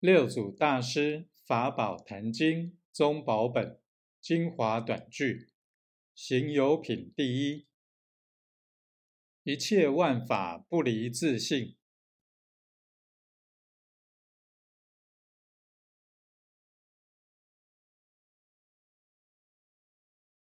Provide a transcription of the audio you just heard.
六祖大师法宝坛经宗宝本精华短句行有品第一：一切万法不离自性，